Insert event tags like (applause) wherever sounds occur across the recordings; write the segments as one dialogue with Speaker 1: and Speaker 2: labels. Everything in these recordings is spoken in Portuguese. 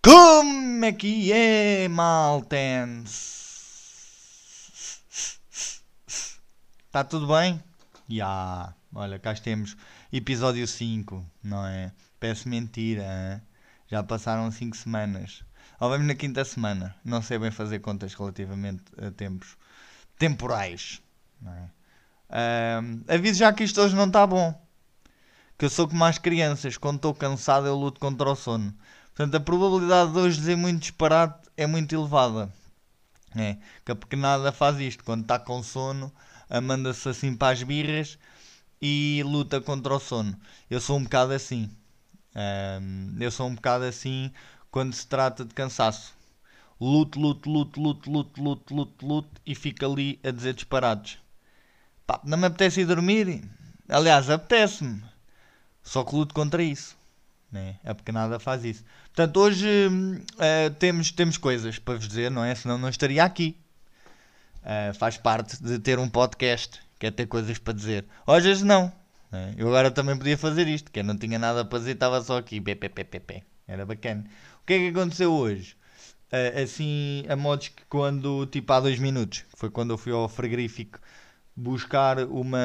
Speaker 1: Como é que é, maltens? Está tudo bem? Ya, olha, cá temos episódio 5, não é? Peço mentira, hein? já passaram 5 semanas. Ou vamos na quinta semana, não sei bem fazer contas relativamente a tempos temporais, não é? Ahm, aviso já que isto hoje não está bom. Que eu sou como as crianças, quando estou cansado eu luto contra o sono. Portanto, a probabilidade de hoje dizer muito disparate é muito elevada. É, que a pequenada faz isto, quando está com sono, manda-se assim para as birras e luta contra o sono. Eu sou um bocado assim. Ahm, eu sou um bocado assim quando se trata de cansaço. Luto, luto, luto, luto, luto, luto, luto, luto e fico ali a dizer disparados. Pá, não me apetece ir dormir. Aliás, apetece-me. Só que luto contra isso. Né? A pequenada faz isso. Portanto, hoje eh, temos, temos coisas para vos dizer, não é? Senão não estaria aqui. Eh, faz parte de ter um podcast, que é ter coisas para dizer. Vezes não. né? Eu agora também podia fazer isto, que eu não tinha nada para dizer, estava só aqui. Pé, pé, pé, pé, pé. Era bacana. O que é que aconteceu hoje? Eh, assim, a modos que quando, tipo há dois minutos, foi quando eu fui ao frigorífico buscar uma,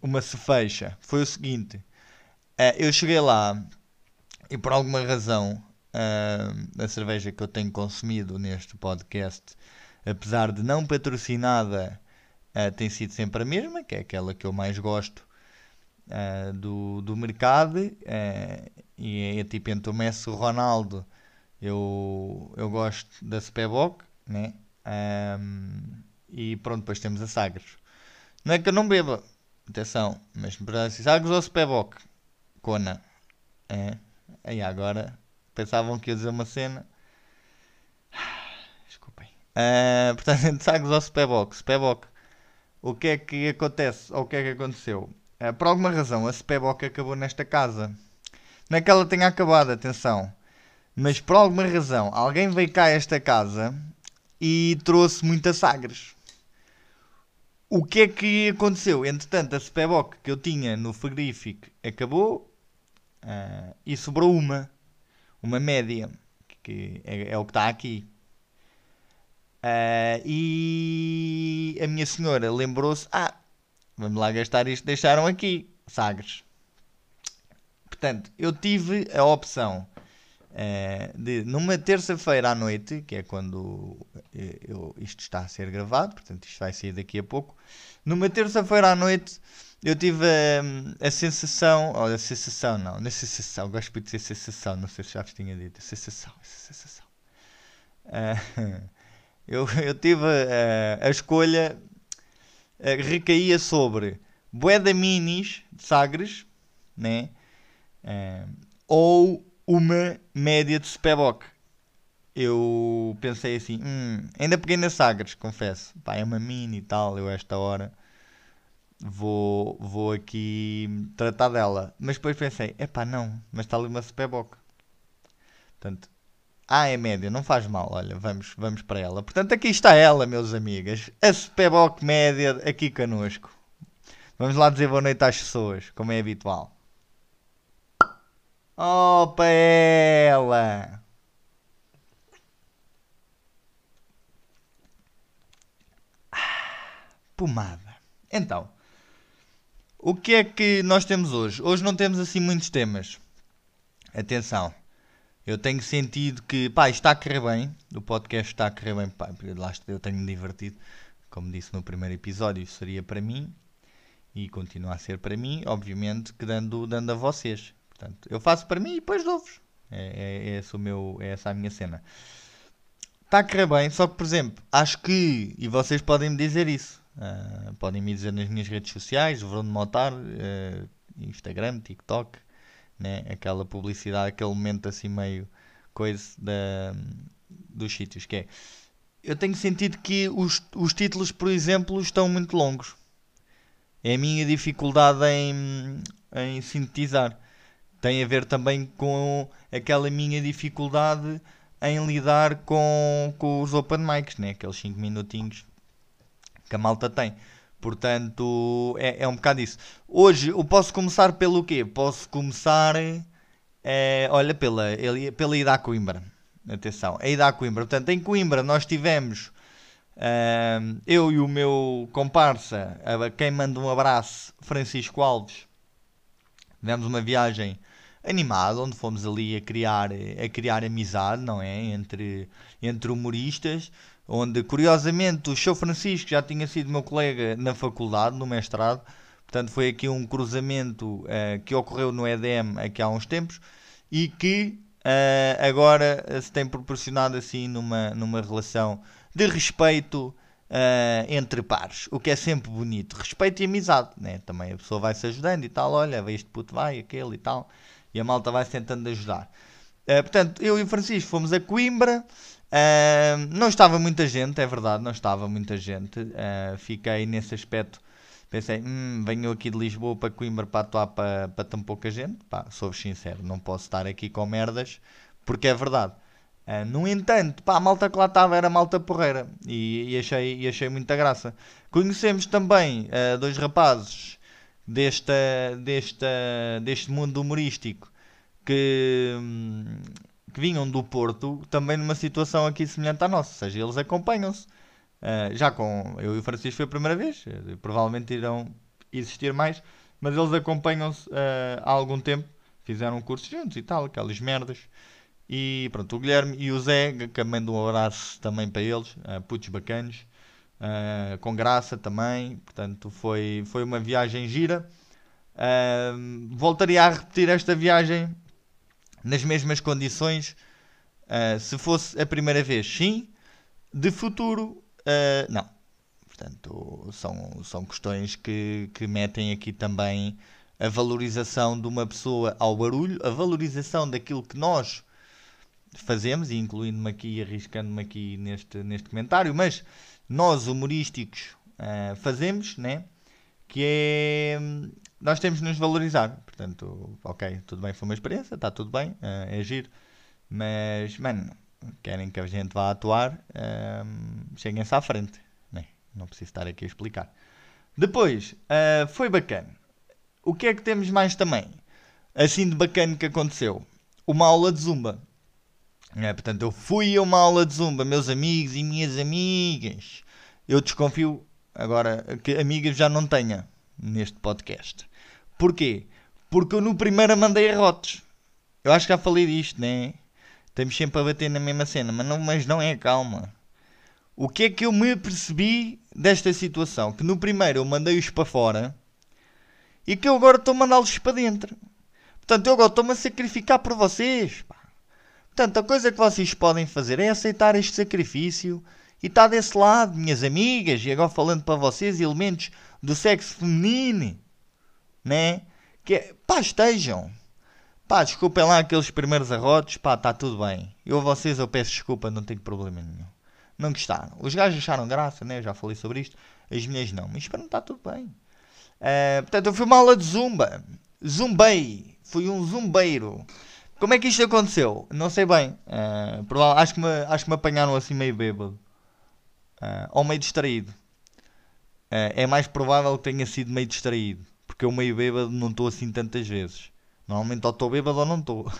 Speaker 1: uma cefeixa. Foi o seguinte. Eh, eu cheguei lá e por alguma razão ah, a cerveja que eu tenho consumido neste podcast, apesar de não patrocinada, ah, tem sido sempre a mesma, que é aquela que eu mais gosto ah, do, do mercado. e é tipo entre o Messi e o Ronaldo, eu, eu gosto da Spebock, né? Ahm, e pronto, depois temos a Sagres. Não é que eu não beba, atenção, mas Sagres ou Spebock? Cona. É. Agora pensavam que ia dizer uma cena. (sighs) Desculpem. Ah, portanto, entre Sagres ou Spebock? O que é que acontece? Ou o que é que aconteceu? Ah, por alguma razão, a Spebock acabou nesta casa. Não é que ela tenha acabado, atenção. Mas por alguma razão, alguém veio cá a esta casa e trouxe muitas sagres. O que é que aconteceu? Entretanto, a Spebock que eu tinha no frigorífico acabou ah, e sobrou uma. Uma média. Que é, é o que está aqui. Ah, e a minha senhora lembrou-se: Ah, vamos lá gastar isto. Deixaram aqui sagres. Portanto, eu tive a opção eh, de, numa terça-feira à noite, que é quando eh, eu- isto está a ser gravado, portanto, isto vai sair daqui a pouco. Numa terça-feira à noite, eu tive hum, a, sensação, ou a sensação, não, na sensação, gosto de dizer sensação, não sei se já vos tinha dito, sensação, sensação. Ah, (laughs) eu, eu tive eh, a escolha, eh, recaía sobre Boeda Minis de Sagres, né? Eh, ou uma média de Spebock. Eu pensei assim, hum, ainda peguei na Sagres, confesso. Pá, é uma mini e tal, eu a esta hora vou, vou aqui tratar dela. Mas depois pensei, epá, não, mas está ali uma Spebock. Portanto, ah, é média, não faz mal, olha, vamos, vamos para ela. Portanto, aqui está ela, meus amigos. A Spebock média aqui connosco. Vamos lá dizer boa noite às pessoas, como é habitual. Opa, ela! Ah, Pomada. Então, o que é que nós temos hoje? Hoje não temos assim muitos temas. Atenção, eu tenho sentido que, pá, está a correr bem. O podcast está a correr bem, pá, lá eu tenho-me divertido. Como disse no primeiro episódio, seria para mim e continua a ser para mim, obviamente, que dando, dando a vocês. Portanto, eu faço para mim e depois dou-vos. É, é, é o meu, é essa a minha cena. Está a correr bem, só que, por exemplo, acho que, e vocês podem me dizer isso, ah, podem me dizer nas minhas redes sociais, Bruno Motar, ah, Instagram, TikTok, né? aquela publicidade, aquele momento assim meio coisa da, dos sítios, que é, eu tenho sentido que os, os títulos, por exemplo, estão muito longos. É a minha dificuldade em, em sintetizar. Tem a ver também com aquela minha dificuldade em lidar com, com os open mics, né? aqueles 5 minutinhos que a malta tem. Portanto, é, é um bocado isso. Hoje, eu posso começar pelo quê? Posso começar, é, olha, pela, pela ida a Coimbra. Atenção, a ida a Coimbra. Portanto, em Coimbra nós tivemos, é, eu e o meu comparsa, a quem manda um abraço, Francisco Alves, tivemos uma viagem animada, onde fomos ali a criar, a criar amizade, não é? Entre, entre humoristas onde curiosamente o Show Francisco já tinha sido meu colega na faculdade, no mestrado, portanto foi aqui um cruzamento uh, que ocorreu no EDM aqui há uns tempos e que uh, agora se tem proporcionado assim numa, numa relação de respeito uh, entre pares, o que é sempre bonito, respeito e amizade, né? também a pessoa vai se ajudando e tal, olha, este puto vai, aquele e tal, e a malta vai se tentando ajudar. portanto, eu e o Francisco fomos a Coimbra, Não estava muita gente, é verdade, não estava muita gente. Uh, fiquei nesse aspecto. Pensei, hum, venho aqui de Lisboa para Coimbra para atuar para, para tão pouca gente. Pá, sou sincero, não posso estar aqui com merdas, porque é verdade. Uh, no entanto, pá, a malta que lá estava era malta porreira e, e, achei, e achei muita graça. Conhecemos também uh, dois rapazes desta, desta, deste mundo humorístico que. Hum, que vinham do Porto também numa situação aqui semelhante à nossa, ou seja, eles acompanham-se. Uh, já com eu e o Francisco foi a primeira vez, uh, provavelmente irão existir mais, mas eles acompanham-se uh, há algum tempo, fizeram um curso juntos e tal, aquelas merdas. E pronto, o Guilherme e o Zé, que mando um abraço também para eles, uh, putos bacanos, com graça também, portanto foi, foi uma viagem gira. voltaria a repetir esta viagem nas mesmas condições. Uh, se fosse a primeira vez, sim. De futuro, uh, não. Portanto, são, são questões que, que metem aqui também a valorização de uma pessoa ao barulho, a valorização daquilo que nós fazemos, e incluindo-me aqui, arriscando-me aqui neste, neste comentário, mas nós humorísticos uh, fazemos, né? que é nós temos de nos valorizar. Portanto, ok, tudo bem, foi uma experiência, está tudo bem, uh, é giro. Mas, mano, querem que a gente vá atuar, uh, cheguem-se à frente. Né? Não preciso estar aqui a explicar. Depois, uh, foi bacana. O que é que temos mais também? Assim de bacana que aconteceu? Uma aula de zumba. É, portanto, eu fui a uma aula de zumba, meus amigos e minhas amigas. Eu desconfio agora que amigas já não tenha neste podcast. Porquê? Porque eu no primeiro mandei arrotos. Eu acho que já falei disto, né? Estamos sempre a bater na mesma cena, mas não, mas não é calma. O que é que eu me percebi desta situação? Que no primeiro eu mandei-os para fora e que eu agora estou a mandá-los para dentro. Portanto, eu agora estou-me a sacrificar por vocês. Pá. Portanto, a coisa que vocês podem fazer é aceitar este sacrifício e estar desse lado, minhas amigas, e agora falando para vocês, elementos do sexo feminino, né? Que pá, estejam. Pá, desculpem lá aqueles primeiros arrotos, pá, está tudo bem. Eu a vocês eu peço desculpa, não tenho problema nenhum. Não gostaram. Os gajos acharam graça, né? Eu já falei sobre isto. As mulheres não, mas para não está tudo bem. Uh, portanto, eu fui uma aula de zumba. Zumbei. Fui um zumbeiro. Como é que isto aconteceu? Não sei bem. Uh, acho, que me, acho que me apanharam assim meio bêbado. Uh, ou meio distraído. Uh, é mais provável que tenha sido meio distraído. Porque eu meio bêbado não estou assim tantas vezes. Normalmente ou estou bêbado ou não estou.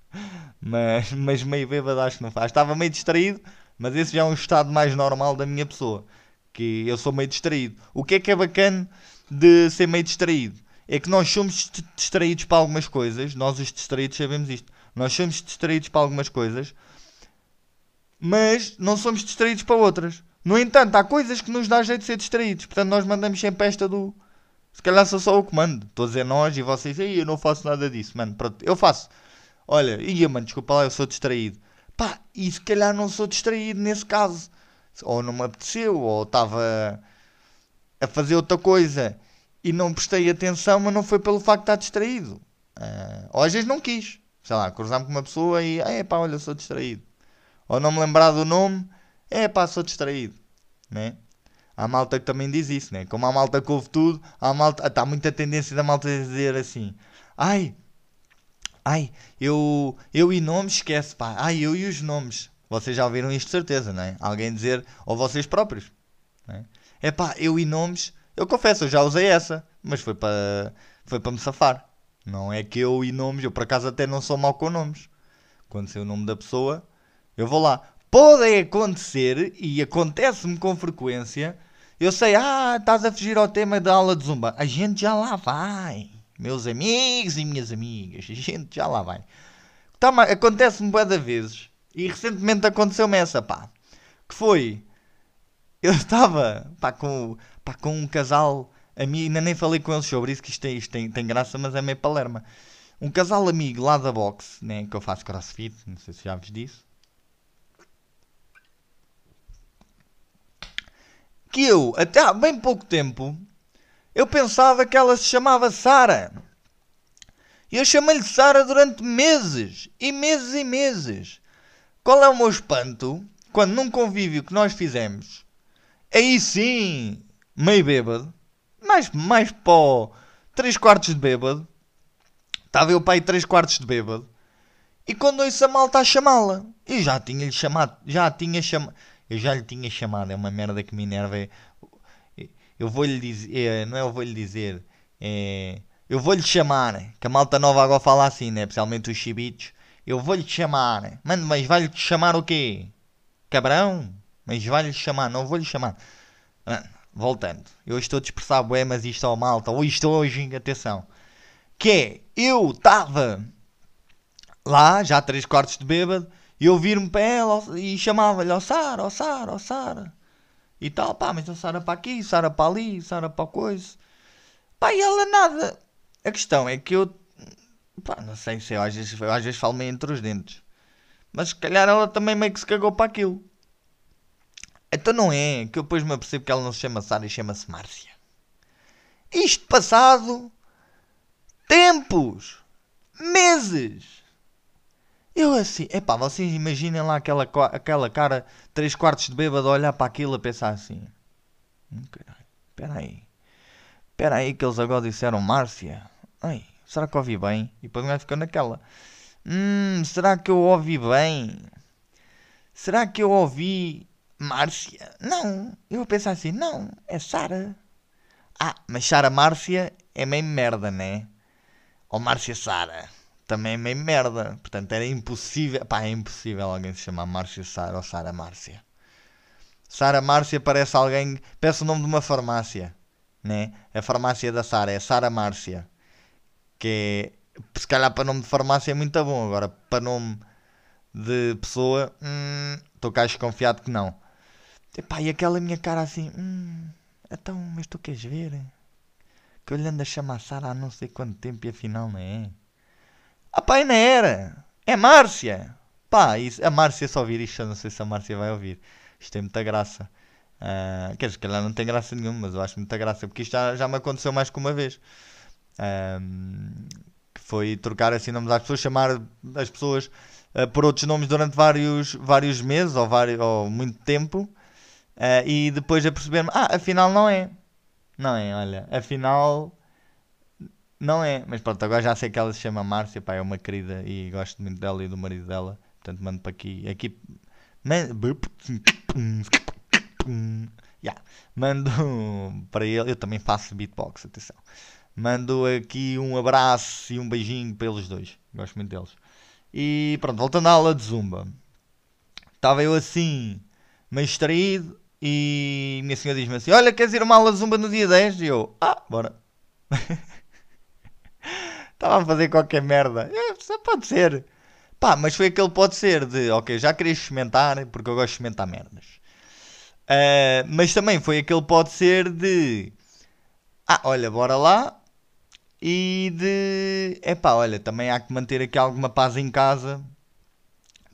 Speaker 1: (laughs) mas, mas meio bêbado acho que não faz. Estava meio distraído, mas esse já é um estado mais normal da minha pessoa. Que eu sou meio distraído. O que é que é bacana de ser meio distraído? É que nós somos distraídos para algumas coisas. Nós, os distraídos, sabemos isto. Nós somos distraídos para algumas coisas, mas não somos distraídos para outras. No entanto, há coisas que nos dá jeito de ser distraídos. Portanto, nós mandamos sempre esta do. Se calhar sou só o comando. Estou a dizer nós e vocês. Ei, eu não faço nada disso, mano. Pronto, eu faço. Olha, ia, mano, desculpa lá, eu sou distraído. Pá, e se calhar não sou distraído nesse caso. Ou não me apeteceu, ou estava a fazer outra coisa e não prestei atenção, mas não foi pelo facto de estar distraído. Uh, ou às vezes não quis. Sei lá, cruzar-me com uma pessoa e. É pá, olha, sou distraído. Ou não me lembrar do nome é pá, sou distraído, né? Há malta que também diz isso, né? Como a malta que ouve tudo, há malta, está muita tendência da malta dizer assim: ai, ai, eu, eu e nomes esquece, pá, ai, eu e os nomes. Vocês já ouviram isto de certeza, não é? Alguém dizer, ou vocês próprios, né? é pá, eu e nomes Eu confesso, eu já usei essa, mas foi para foi para me safar. Não é que eu e nomes, eu por acaso até não sou mau com nomes. Quando sei o nome da pessoa, eu vou lá. Pode acontecer, e acontece-me com frequência, eu sei, ah, estás a fugir ao tema da aula de zumba. A gente já lá vai. Meus amigos e minhas amigas, a gente já lá vai. Tá, Acontece-me boas vezes. E recentemente aconteceu-me essa, pá. Que foi. Eu (laughs) estava, pá, com, pá, com um casal amigo. Ainda nem falei com eles sobre isso, que isto, tem, isto tem, tem graça, mas é meio palerma. Um casal amigo lá da boxe, né, que eu faço crossfit, não sei se já vos disse. Que eu, até há bem pouco tempo, eu pensava que ela se chamava Sara. E eu chamei-lhe Sara durante meses. E meses e meses. Qual é o meu espanto? Quando num convívio que nós fizemos, aí sim, meio bêbado, mais, mais pó, 3 quartos de bêbado, estava eu pai 3 quartos de bêbado, e quando ouço a malta a chamá-la, e já tinha-lhe chamado, já tinha chamado, eu já lhe tinha chamado, é uma merda que me enerva, é, eu vou-lhe dizer, é, não é eu vou-lhe dizer, é, eu vou-lhe chamar, que a malta nova agora fala assim, né? Especialmente os chibitos. Eu vou-lhe chamar. Mano, mas vai-lhe chamar o quê? Cabrão? Mas vai-lhe chamar, não vou-lhe chamar. Mano, voltando. Eu estou a dispersar bué, mas isto é malta. Ou isto hoje, atenção. Que é, eu estava lá, já três quartos de bêbado, e eu vir-me para ela e chamava-lhe, ó oh, Sara, ó oh, Sara, ó oh, Sara. E tal, pá, mas a Sara para aqui, Sara para ali, Sara para coisa. Pá, e ela nada. A questão é que eu. Pá, não sei se eu às vezes, eu, às vezes falo meio entre os dentes. Mas se calhar ela também meio que se cagou para aquilo. Então não é que eu depois me apercebo que ela não se chama Sara e chama-se Márcia. Isto passado tempos, meses. Eu assim, epá, vocês imaginem lá aquela, aquela cara, três quartos de bêbado, olhar para aquilo a pensar assim. Hum, espera aí. Espera aí que eles agora disseram Márcia. Ai, será que ouvi bem? E depois vai ficar naquela. Hum, será que eu ouvi bem? Será que eu ouvi Márcia? Não, eu vou pensar assim, não, é Sara. Ah, mas Sara Márcia é meio merda, né? Ou Márcia Sara também é meio merda. Portanto, era impossível. Pá, é impossível alguém se chamar Márcia Sara ou Sara Márcia. Sara Márcia parece alguém. Parece o nome de uma farmácia. Né? A farmácia da Sara é Sara Márcia. Que é. Se calhar para nome de farmácia é muito bom. Agora, para nome de pessoa. Estou hum, cá desconfiado que não. Epá, e aquela minha cara assim. Hum, então, mas tu queres ver? Que eu lhe ando a chamar Sara há não sei quanto tempo e afinal não é. Ah pá, ainda era. É Márcia. Pá, isso, a Márcia só ouvir isto, eu não sei se a Márcia vai ouvir. Isto tem muita graça. Uh, quer dizer, que ela não tem graça nenhuma, mas eu acho muita graça, porque isto já, já me aconteceu mais que uma vez. que foi trocar assim nomes às pessoas, chamar as pessoas uh, por outros nomes durante vários, vários meses ou, vários, ou muito tempo. Uh, e depois a perceber-me, ah, afinal não é. Não é, olha, afinal não é, mas pronto, agora já sei que ela se chama Márcia, pá, é uma querida e gosto muito dela e do marido dela. Portanto, mando para aqui. aqui yeah. Mando (laughs) para ele, eu também faço beatbox, atenção. Mando aqui um abraço e um beijinho para eles dois. Gosto muito deles. E pronto, voltando à aula de zumba. Estava eu assim, meio extraído, e minha senhora diz-me assim: Olha, queres ir a uma aula de zumba no dia 10? E eu, ah, bora. (laughs) Estava a fazer qualquer merda. É, pode ser. Pá, mas foi aquele pode ser de, ok, já queria experimentar, porque eu gosto de experimentar merdas. Uh, mas também foi aquele pode ser de, ah, olha, bora lá. E de, é pá, olha, também há que manter aqui alguma paz em casa.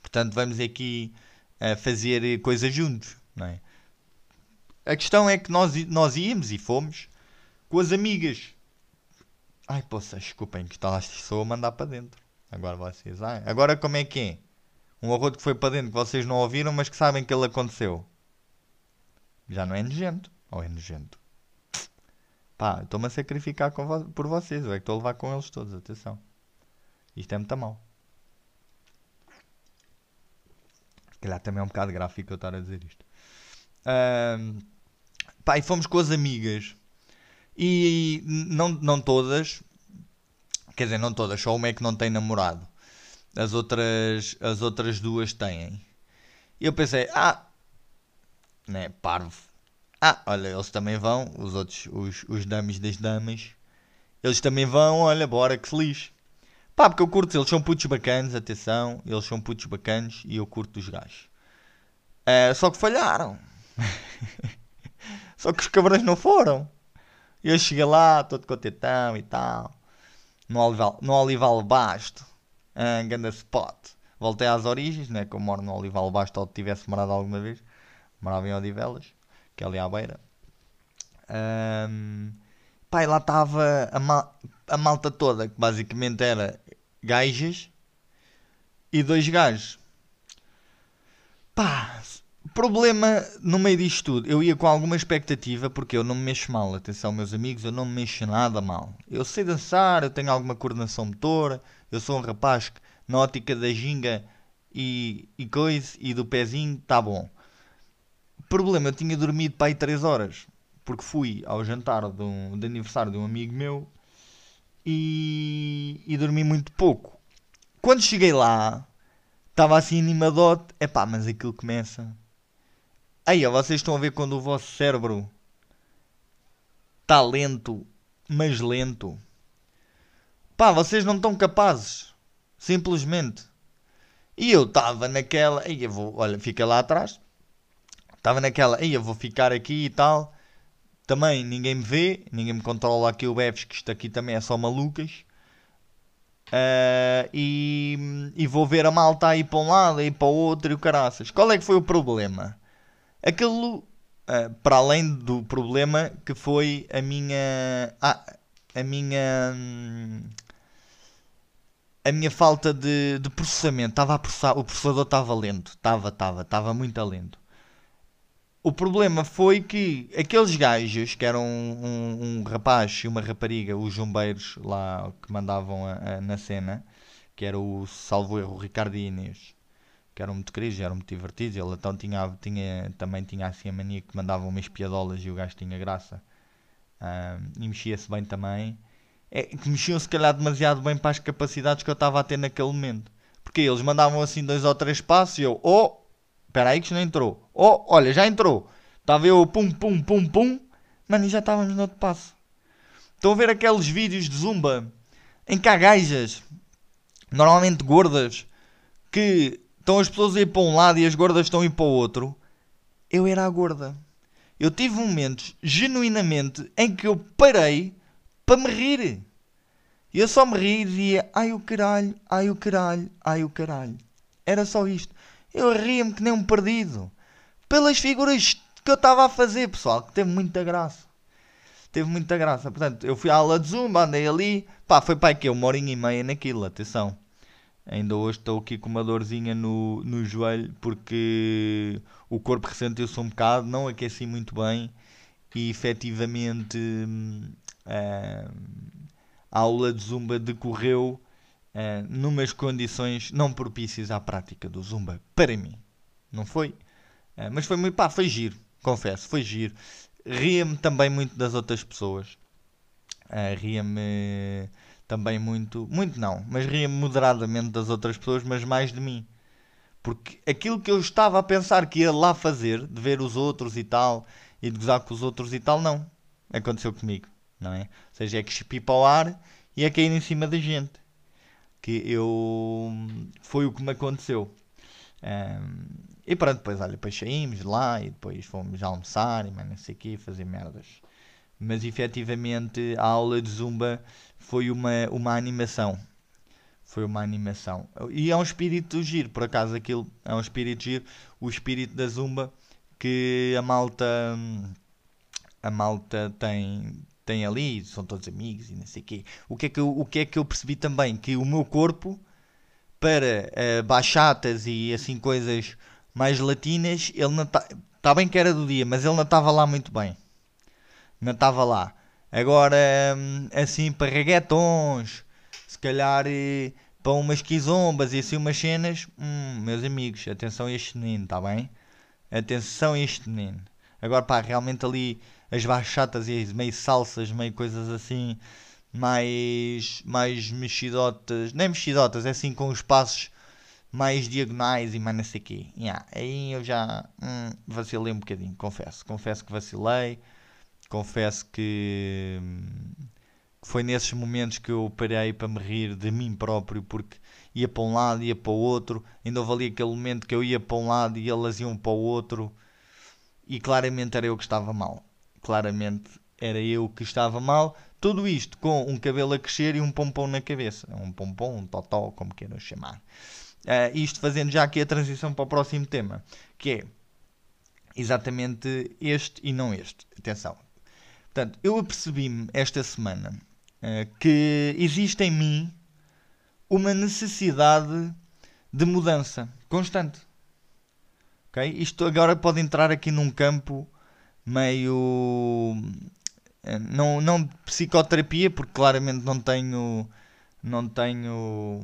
Speaker 1: Portanto, vamos aqui uh, fazer coisas juntos, não é? A questão é que nós, nós íamos e fomos com as amigas. Ai, poça, desculpem que está lá sou a mandar para dentro. Agora vocês, ai, agora como é que é? Um arroto que foi para dentro que vocês não ouviram, mas que sabem que ele aconteceu. Já não é nojento. Ou é nojento? Pá, estou-me a sacrificar vo por vocês. Eu é que estou a levar com eles todos. Atenção. Isto é muito mal. Se calhar também é um bocado gráfico eu estar a dizer isto. Um, pá, e fomos com as amigas E não, não todas, quer dizer, não todas, só uma é que não tem namorado. As outras, as outras duas têm. E eu pensei, ah, né, parvo. Ah, olha, eles também vão, os outros, os, os dames das damas, eles também vão, olha, bora que se lixe. Pá, porque eu curto, eles são putos bacanas, atenção, eles são putos bacanas e eu curto os gajos. Uh, só que falharam. (laughs) só que os cabrões não foram. Eu cheguei lá, todo contentão e tal. No Olival, no Olival Basto. Uh, ganda spot. Voltei às origens, né? Que eu moro no Olival Basto ou tivesse morado alguma vez. Morava em Odivelas, que é ali à beira. Um, pai, lá estava a, ma a malta toda, que basicamente era gajas e dois gajos. Pá, problema no meio disto tudo. Eu ia com alguma expectativa porque eu não me mexo mal. Atenção, meus amigos, eu não me mexo nada mal. Eu sei dançar, eu tenho alguma coordenação motora. Eu sou um rapaz que, na ótica da ginga e, e coisa e do pezinho, tá bom. Problema, eu tinha dormido para aí 3 horas porque fui ao jantar de, um, de aniversário de um amigo meu e, e dormi muito pouco. Quando cheguei lá, estava assim animadote. Epá, mas aquilo começa. Aí, vocês estão a ver quando o vosso cérebro está lento, mas lento. Pá, vocês não estão capazes. Simplesmente. E eu estava naquela. Aí eu vou. Olha, fica lá atrás. Estava naquela. Aí eu vou ficar aqui e tal. Também ninguém me vê, ninguém me controla aqui o Beves, que isto aqui também é só malucas. Uh, e, e, vou ver a malta aí para um lado e para o outro e o caraças. Qual é que foi o problema? Aquilo, uh, para além do problema que foi a minha. Ah, a minha. a minha falta de, de processamento. Estava processar, o processador estava lento. Estava, estava, estava muito lento. O problema foi que aqueles gajos, que eram um, um, um rapaz e uma rapariga, os jumbeiros lá que mandavam a, a, na cena, que era o salvo erro Ricardo Inês, que eram muito queridos, eram muito divertidos. Ele então tinha, tinha, também tinha assim a mania que mandava umas piadolas e o gajo tinha graça. Um, e mexia-se bem também. É, que mexiam se calhar demasiado bem para as capacidades que eu estava a ter naquele momento. Porque eles mandavam assim dois ou três passos e eu, oh, Espera aí que isto não entrou. Oh, olha, já entrou. Estava eu pum, pum, pum, pum. Mano, e já estávamos no outro passo. Estão a ver aqueles vídeos de zumba em que há gajas, normalmente gordas, que estão as pessoas a ir para um lado e as gordas estão a ir para o outro. Eu era a gorda. Eu tive momentos, genuinamente, em que eu parei para me rir. E eu só me ri e dizia: Ai o caralho, ai o caralho, ai o caralho. Era só isto. Eu ria-me que nem um perdido. Pelas figuras que eu estava a fazer, pessoal, que teve muita graça. Teve muita graça. Portanto, eu fui à aula de Zumba, andei ali. Pá, foi para que uma horinha e meia naquilo, atenção. Ainda hoje estou aqui com uma dorzinha no, no joelho porque o corpo ressentiu-se um bocado, não aqueci muito bem e efetivamente uh, a aula de Zumba decorreu uh, numas condições não propícias à prática do zumba, para mim. Não foi? Uh, mas foi muito, pá, foi giro, confesso, foi giro. Ria-me também muito das outras pessoas. Uh, ria-me também muito, muito não, mas ria-me moderadamente das outras pessoas, mas mais de mim. Porque aquilo que eu estava a pensar que ia lá fazer, de ver os outros e tal, e de gozar com os outros e tal, não. Aconteceu comigo, não é? Ou seja, é que chupi para o ar e é cair em cima da gente que eu foi o que me aconteceu. Um, e pronto, depois olha, depois saímos lá e depois fomos almoçar e mais não sei o quê, fazer merdas. Mas efetivamente a aula de zumba foi uma, uma animação. Foi uma animação. E é um espírito giro, por acaso aquilo é um espírito giro, o espírito da zumba que a malta a malta tem tem ali, são todos amigos e não sei quê. O que, é que eu, o que é que eu percebi também? Que o meu corpo, para uh, baixatas e assim coisas mais latinas, ele não está. Está bem que era do dia, mas ele não estava lá muito bem. Não estava lá. Agora, hum, assim, para reggaetons, se calhar para umas quizombas e assim umas cenas, hum, meus amigos, atenção a este menino, está bem? Atenção a este menino. Agora, pá, realmente ali as bachatas e as meio salsas, meio coisas assim, mais, mais mexidotas, nem mexidotas, é assim com os passos mais diagonais e mais não sei quê. Yeah, aí eu já hum, vacilei um bocadinho, confesso. Confesso que vacilei, confesso que, foi nesses momentos que eu parei para me rir de mim próprio, porque ia para um lado, ia para o outro. Ainda houve ali aquele momento que eu ia para um lado e elas iam para o outro. E claramente era eu que estava mal. Claramente era eu que estava mal. Tudo isto com um cabelo a crescer e um pompom na cabeça. Um pompom, um totó, como queiram chamar. Uh, isto fazendo já aqui a transição para o próximo tema, que é exatamente este e não este. Atenção. Portanto, eu apercebi-me esta semana uh, que existe em mim uma necessidade de mudança constante. Okay? Isto agora pode entrar aqui num campo meio. Eh, não, não psicoterapia, porque claramente não tenho, não tenho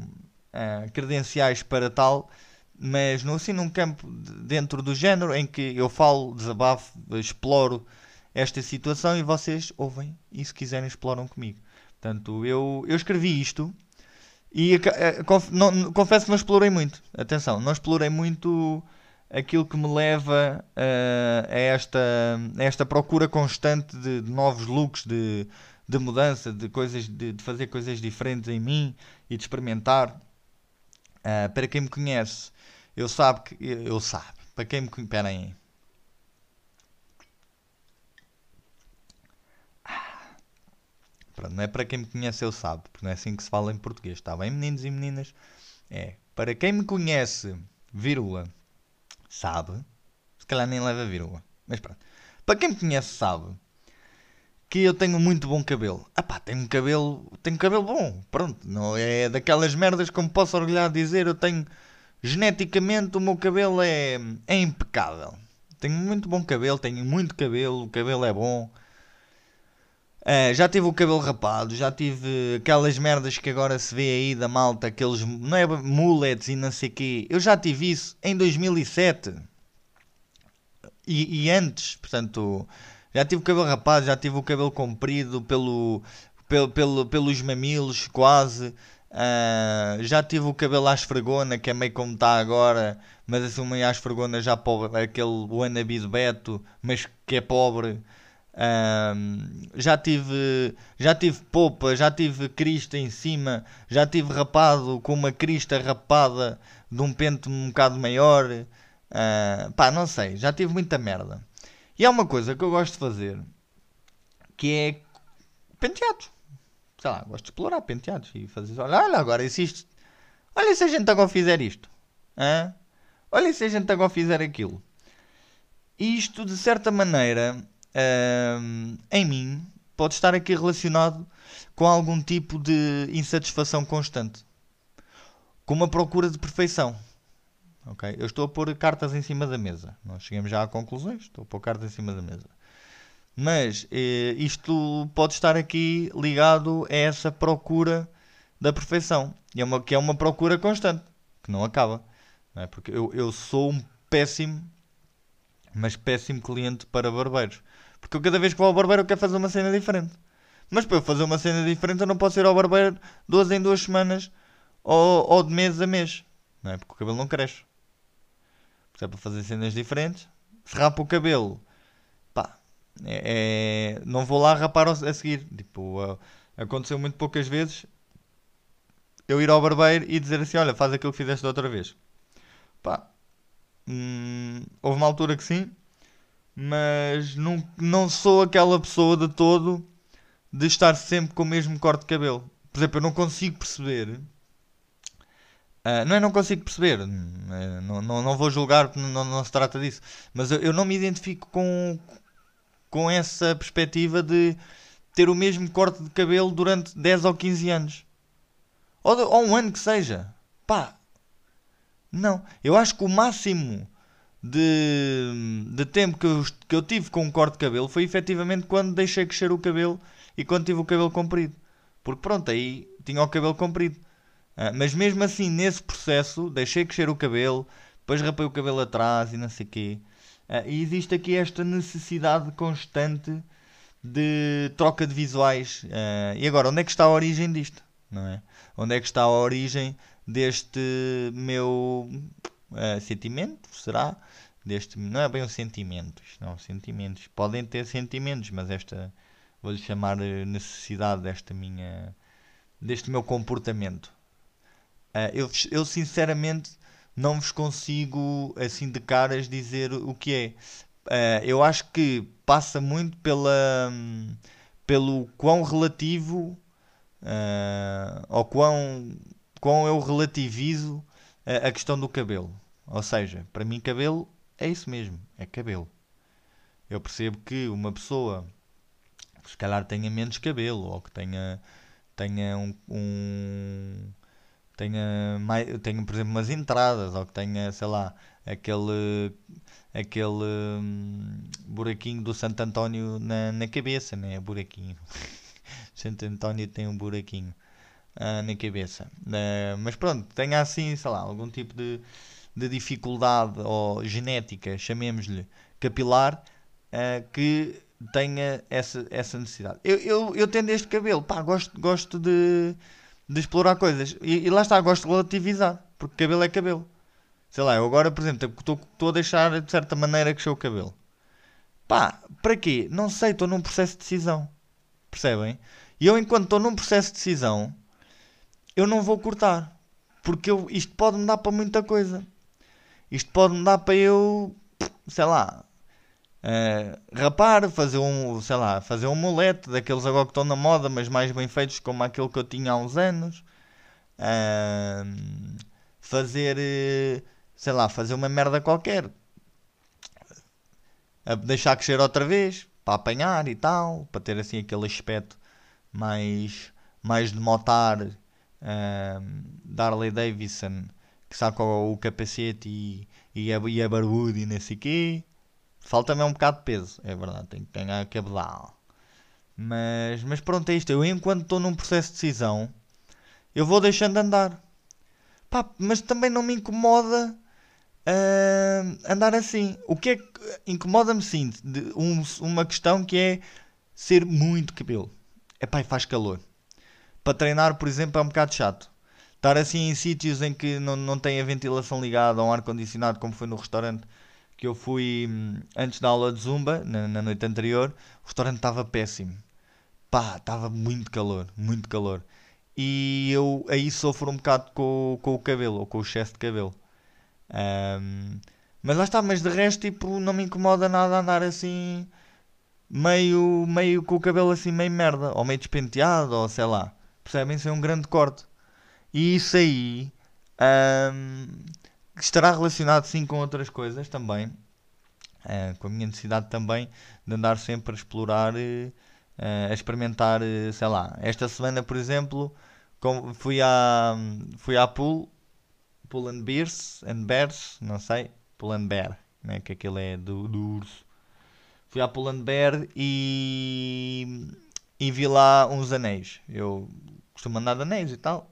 Speaker 1: uh, credenciais para tal, mas no, assim num campo dentro do género em que eu falo, desabafo, exploro esta situação e vocês ouvem e se quiserem exploram comigo. Portanto, eu, eu escrevi isto e uh, conf, não, confesso que não explorei muito. Atenção, não explorei muito aquilo que me leva uh, a, esta, a esta procura constante de, de novos looks, de, de mudança, de coisas, de, de, fazer coisas diferentes em mim e de experimentar. Uh, para quem me conhece, eu sabe que eu sabe. Para quem me conhece, aí. Pronto, não é para quem me conhece, eu sabe, porque não é assim que se fala em português, está bem, meninos e meninas? É, para quem me conhece, vírgula, sabe, se calhar nem leva vírgula, mas pronto. Para quem me conhece, sabe que eu tenho muito bom cabelo. Ah pá, tenho um cabelo, tenho cabelo bom, pronto, não é daquelas merdas como posso orgulhar de dizer, eu tenho, geneticamente o meu cabelo é, é impecável. Tenho muito bom cabelo, tenho muito cabelo, o cabelo é bom. Uh, já tive o cabelo rapado, já tive aquelas merdas que agora se vê aí da malta, aqueles não é, mullets e não sei quê. Eu já tive isso em 2007 e, e antes, portanto, já tive o cabelo rapado, já tive o cabelo comprido pelo, pelo, pelo pelos mamilos, quase. Uh, já tive o cabelo à esfregona, que é meio como está agora, mas assim meio à esfregona já pobre, aquele wannabe de Beto, mas que é pobre. Um, já tive já tive popa, já tive crista em cima, já tive rapado com uma crista rapada de um pente um bocado maior. Uh, pá, não sei, já tive muita merda. E há uma coisa que eu gosto de fazer que é penteados. Sei lá, gosto de explorar penteados e fazer. Olha, olha agora, se isto. Olha se a gente agora fizer isto. Hã? Olha se a gente agora fizer aquilo. Isto, de certa maneira, em mim pode estar aqui relacionado com algum tipo de insatisfação constante, com uma procura de perfeição. Okay? Eu estou a pôr cartas em cima da mesa. Nós chegamos já a conclusões. Estou a pôr cartas em cima da mesa. Mas eh, isto pode estar aqui ligado a essa procura da perfeição. É uma, que é uma procura constante, que não acaba. Não é? Porque eu, eu sou um péssimo, mas péssimo cliente para barbeiros. Porque eu cada vez que vou ao barbeiro eu quero fazer uma cena diferente. Mas para eu fazer uma cena diferente eu não posso ir ao barbeiro duas em duas semanas ou, ou de mês a mês. Não é? Porque o cabelo não cresce. Se é para fazer cenas diferentes, se rapa o cabelo, pá, é, é, não vou lá rapar a seguir. Tipo, aconteceu muito poucas vezes eu ir ao barbeiro e dizer assim: Olha, faz aquilo que fizeste da outra vez. Pá, hum, houve uma altura que sim, mas não, não sou aquela pessoa de todo de estar sempre com o mesmo corte de cabelo. Por exemplo, eu não consigo perceber. Uh, não é não consigo perceber, uh, não, não, não vou julgar, não, não se trata disso, mas eu, eu não me identifico com, com essa perspectiva de ter o mesmo corte de cabelo durante 10 ou 15 anos. Ou, ou um ano que seja. Pá, não. Eu acho que o máximo de, de tempo que eu, que eu tive com um corte de cabelo foi efetivamente quando deixei crescer o cabelo e quando tive o cabelo comprido. Porque pronto, aí tinha o cabelo comprido. Uh, mas mesmo assim, nesse processo, deixei crescer o cabelo, depois rapei o cabelo atrás e não sei o quê. Uh, e existe aqui esta necessidade constante de troca de visuais. Uh, e agora, onde é que está a origem disto? Não é? Onde é que está a origem deste meu uh, sentimento? Será? Deste, não é bem um sentimento, não, sentimentos. Podem ter sentimentos, mas esta, vou-lhe chamar necessidade desta minha, deste meu comportamento. Uh, eu, eu sinceramente não vos consigo assim de caras dizer o que é. Uh, eu acho que passa muito pela, pelo quão relativo uh, ou quão, quão eu relativizo a, questão do cabelo. Ou seja, para mim, cabelo é isso mesmo, é cabelo. Eu percebo que uma pessoa que se calhar tenha menos cabelo ou que tenha, tenha um, um tenha, mais, tenha, por exemplo, umas entradas ou que tenha, sei lá, aquele aquele hum, buraquinho do Santo António na, na cabeça, né? Buraquinho. (laughs) Santo António tem um buraquinho uh, na cabeça. Uh, mas pronto, tenha assim, sei lá, algum tipo de, de dificuldade ou genética, chamemos-lhe capilar, uh, que tenha essa, essa necessidade. Eu, eu, eu tendo este cabelo, pá, gosto, gosto de, de explorar coisas. E, e lá está, gosto de relativizar, porque cabelo é cabelo. Sei lá, eu agora, por exemplo, estou a deixar de certa maneira crescer o cabelo. Pá, para quê? Não sei, estou num processo de decisão. Percebem? E eu, enquanto estou num processo de decisão, eu não vou cortar. Porque eu, isto pode me dar para muita coisa. Isto pode me dar para eu, sei lá, uh, rapar, fazer um, sei lá, fazer um molete daqueles agora que estão na moda, mas mais bem feitos como aquele que eu tinha há uns anos. Uh, fazer. Uh, sei lá, fazer uma merda qualquer. A deixar crescer outra vez, para apanhar e tal, para ter assim aquele aspecto mais, mais de motar um, Darley Davidson, que saca o, o capacete e, e, é, e é barbudo e não sei quê. Falta-me um bocado de peso, é verdade, tem que ganhar cabedal. Mas, mas pronto, é isto. Eu, enquanto estou num processo de decisão, eu vou deixando andar. Pá, mas também não me incomoda uh, andar assim. O que é que incomoda-me sim? De um, uma questão que é ser muito cabelo. É pá, faz calor. Para treinar, por exemplo, é um bocado chato. Estar assim em sítios em que não, não tem a ventilação ligada ou um ar-condicionado, como foi no restaurante que eu fui hum, antes da aula de zumba, na, na noite anterior, o restaurante estava péssimo. Pá, estava muito calor, muito calor. E eu aí sofro um bocado com, com o cabelo, ou com o excesso de cabelo. Um, mas lá está, mas de resto, tipo, não me incomoda nada andar assim, meio, meio com o cabelo assim, meio merda, ou meio despenteado, ou sei lá. Percebem? É um grande corte. E isso aí um, estará relacionado sim com outras coisas também. Uh, com a minha necessidade também de andar sempre a explorar, uh, a experimentar, uh, sei lá. Esta semana, por exemplo, fui à, fui à pool Pull and Bears, and Bears, não sei, Pull and Bear, né, que aquele é do, do urso. Fui à Pull and Bear e, e vi lá uns anéis. Eu costumo andar de anéis e tal,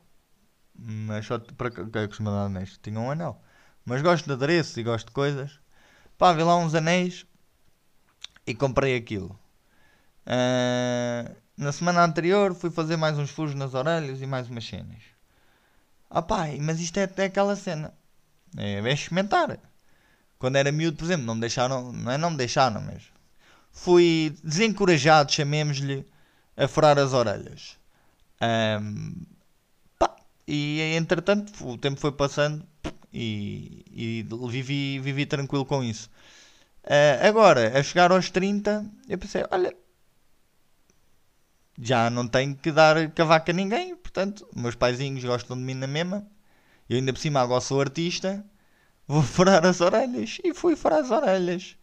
Speaker 1: mas só para que eu costumo andar de anéis? Tinha um anel. Mas gosto de adereços e gosto de coisas. Pá, vi lá uns anéis e comprei aquilo. Uh, na semana anterior fui fazer mais uns furos nas orelhas e mais umas cenas. Ah pá, mas isto é até aquela cena. É, é experimentar. Quando era miúdo, por exemplo, não me deixaram, não é não me deixaram, mas fui desencorajado, chamemos-lhe, a furar as orelhas. Um, pá, e entretanto o tempo foi passando e, e vivi, vivi tranquilo com isso. Uh, agora, a chegar aos 30, eu pensei, olha, já não tenho que dar cavaco a ninguém, portanto, meus paizinhos gostam de mim na mesma. Eu ainda por cima agora sou artista, vou (laughs) furar as orelhas. E fui furar as orelhas.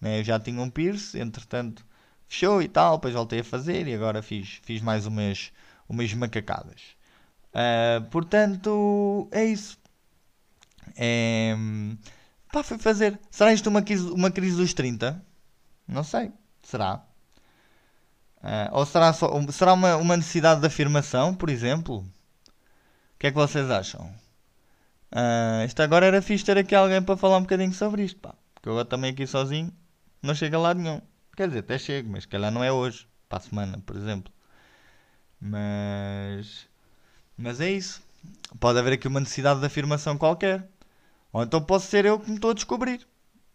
Speaker 1: Né? Eu já tinha um piercing, entretanto fechou e tal, depois voltei a fazer e agora fiz, fiz mais umas, umas macacadas. Uh, portanto, é isso. É, pá, fui fazer. Será isto uma crise, uma crise dos 30? Não sei. Será? Uh, ou será, só, será uma, uma necessidade de afirmação, por exemplo? O que é que vocês acham? Uh, isto agora era fixe ter aqui alguém para falar um bocadinho sobre isto, pá. Porque eu também aqui sozinho não chega lá nenhum. Quer dizer, até chego, mas se calhar não é hoje, para a semana, por exemplo. Mas. Mas é isso. Pode haver aqui uma necessidade de afirmação qualquer. Ou então posso ser eu que me estou a descobrir.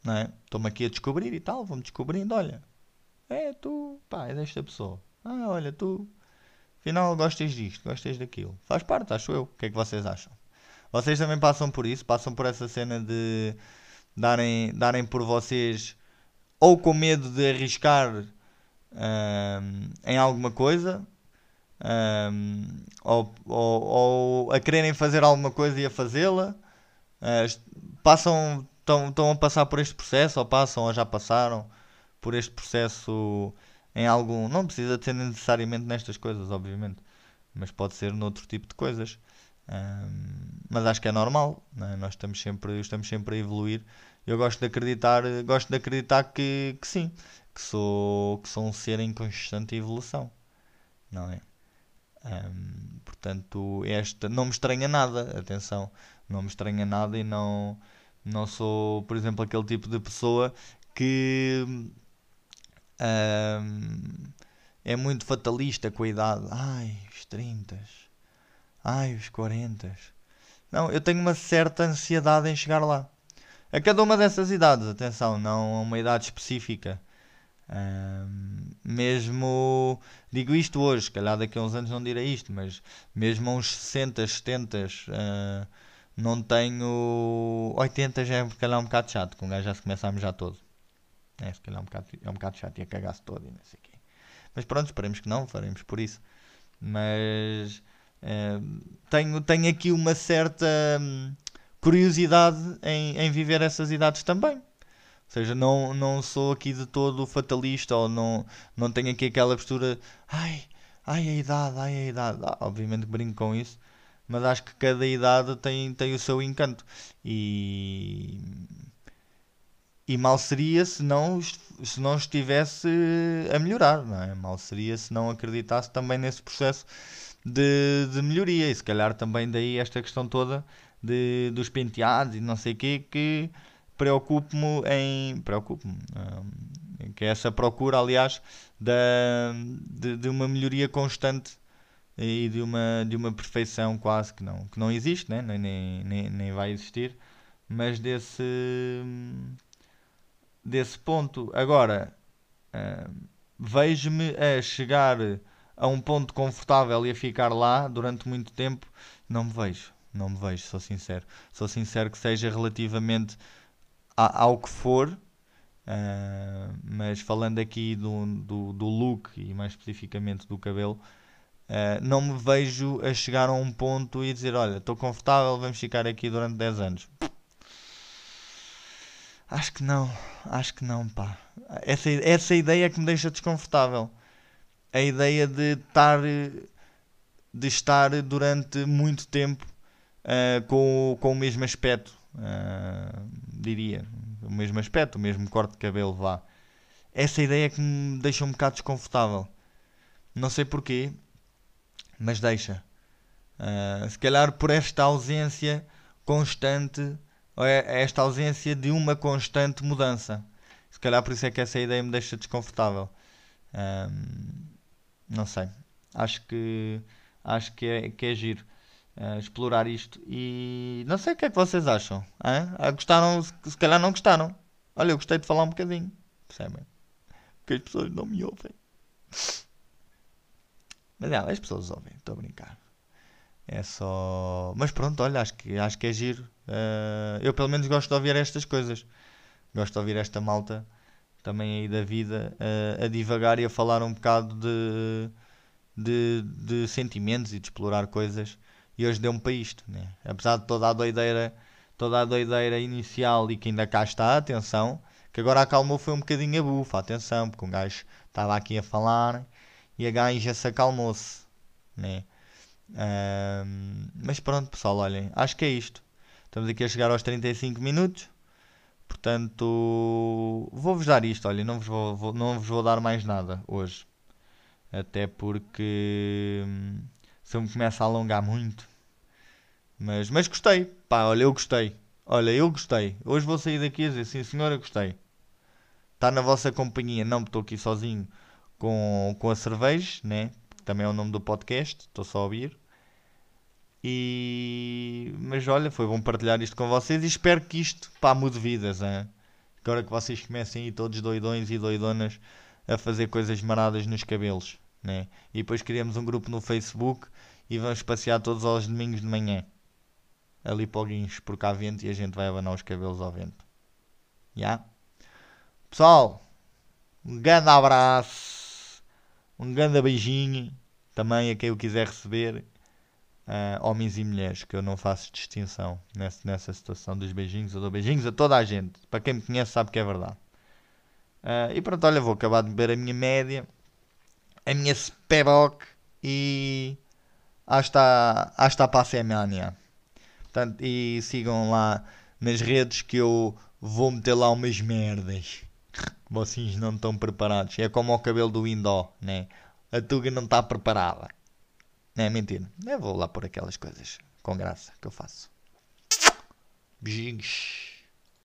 Speaker 1: Não é? Estou-me aqui a descobrir e tal, vou-me descobrindo. Olha, é tu, pá, é desta pessoa. Ah, olha, tu, afinal gostas disto, gostas daquilo. Faz parte, acho eu. O que é que vocês acham? Vocês também passam por isso? Passam por essa cena de darem, darem por vocês ou com medo de arriscar um, em alguma coisa um, ou, ou, ou, a quererem fazer alguma coisa e a fazê-la. Uh, passam, estão a passar por este processo ou passam ou já passaram por este processo em algum. Não precisa de ser necessariamente nestas coisas, obviamente, mas pode ser noutro tipo de coisas. Um, mas acho que é normal, é? nós estamos sempre, estamos sempre a evoluir. Eu gosto de acreditar, gosto de acreditar que, que sim, que sou, que sou um ser em constante evolução, não é? Um, portanto, esta não me estranha nada, atenção, não me estranha nada e não, não sou, por exemplo, aquele tipo de pessoa que um, é muito fatalista com a idade. Ai, os 30, ai, os 40. Não, eu tenho uma certa ansiedade em chegar lá. A cada uma dessas idades, atenção, não a uma idade específica. Um, mesmo digo isto hoje, calhar daqui a uns anos não direi isto, mas mesmo a uns 60, 70 uh, não tenho 80 já é calhar um bocado chato, com um gajo já se começa mejar todo. É, se calhar é um bocado, é um bocado chato e a cagar-se todo e não sei o quê. Mas pronto, esperemos que não, faremos por isso. Mas uh, tenho, tenho aqui uma certa hum, curiosidade em, em viver essas idades também seja, não, não sou aqui de todo fatalista ou não, não tenho aqui aquela postura, ai, ai a idade, ai a idade. Ah, obviamente brinco com isso, mas acho que cada idade tem, tem o seu encanto. E, e mal seria se não, se não estivesse a melhorar, não é? Mal seria se não acreditasse também nesse processo de, de melhoria. E se calhar também daí esta questão toda de, dos penteados e não sei o quê, que preocupo-me em. Preocupo-me. Um, que é essa procura, aliás, da, de, de, uma melhoria constante e de uma, de uma perfeição quase que não, que não existe, né? nem, nem, nem vai existir, mas desse, desse ponto. Agora, vejo-me a chegar a um ponto confortável e a ficar lá durante muito tempo, não me vejo. Não me vejo, sou sincero. Sou sincero que seja relativamente ao que for, uh, mas falando aqui do, do, do, look e mais especificamente do cabelo, uh, não me vejo a chegar a um ponto e dizer: Olha, estou confortável, vamos ficar aqui durante 10 anos. Acho que não, acho que não, pá. Essa, essa ideia é que me deixa desconfortável. A ideia de estar, de estar durante muito tempo uh, com, com o mesmo aspecto uh, diria, o mesmo aspecto, o mesmo corte de cabelo, vá. Essa ideia é que me deixa um bocado desconfortável. Não sei porquê, mas deixa. Uh, se calhar por esta ausência constante, ou é esta ausência de uma constante mudança. Se calhar por isso é que essa ideia me deixa desconfortável. Uh, não sei. Acho que acho que é, que é giro explorar isto. E não sei o que é que vocês acham. Ah, gostaram? Se calhar não gostaram. Olha, eu gostei de falar um bocadinho. Percebem? Porque as pessoas não me ouvem. Mas é, as pessoas ouvem, estou a brincar. É só. Mas pronto, olha, acho que, acho que é giro. Uh, eu pelo menos gosto de ouvir estas coisas. Gosto de ouvir esta malta também aí da vida uh, a divagar e a falar um bocado de, de, de sentimentos e de explorar coisas e hoje deu-me para isto, né? apesar de toda a doideira, toda a doideira inicial e que ainda cá está, atenção, que agora acalmou foi um bocadinho a bufa, atenção, porque um gajo estava aqui a falar e a gaja se acalmou-se, né? Um, mas pronto, pessoal, olhem, acho que é isto. Estamos aqui a chegar aos 35 minutos. Portanto, vou-vos dar isto. Olha, não vos vou, vou, não vos vou dar mais nada hoje. Até porque hum, se eu me começo a alongar muito. Mas, mas gostei. Pá, olha, eu gostei. Olha, eu gostei. Hoje vou sair daqui a dizer sim, senhora, gostei. Está na vossa companhia, não estou aqui sozinho com, com a cerveja, né? Também é o nome do podcast, estou só a ouvir. E... Mas olha, foi bom partilhar isto com vocês e espero que isto pá, mude vidas. Hein? Agora que vocês comecem a ir todos doidões e doidonas a fazer coisas maradas nos cabelos. Né? E depois criamos um grupo no Facebook e vamos passear todos aos domingos de manhã. Ali para o guincho, porque há vento e a gente vai abanar os cabelos ao vento. Já? Yeah? Pessoal, um grande abraço, um grande beijinho também a quem eu quiser receber uh, homens e mulheres, que eu não faço distinção nessa, nessa situação dos beijinhos. Eu dou beijinhos a toda a gente. Para quem me conhece, sabe que é verdade. Uh, e pronto, olha, vou acabar de beber a minha média, a minha Speboc e hasta, hasta para a semana. Portanto, e sigam lá nas redes que eu vou meter lá umas merdas. Vocês não estão preparados. É como o cabelo do Indó, né? A Tuga não está preparada. Não é mentira. Eu vou lá por aquelas coisas com graça que eu faço. Beijinhos.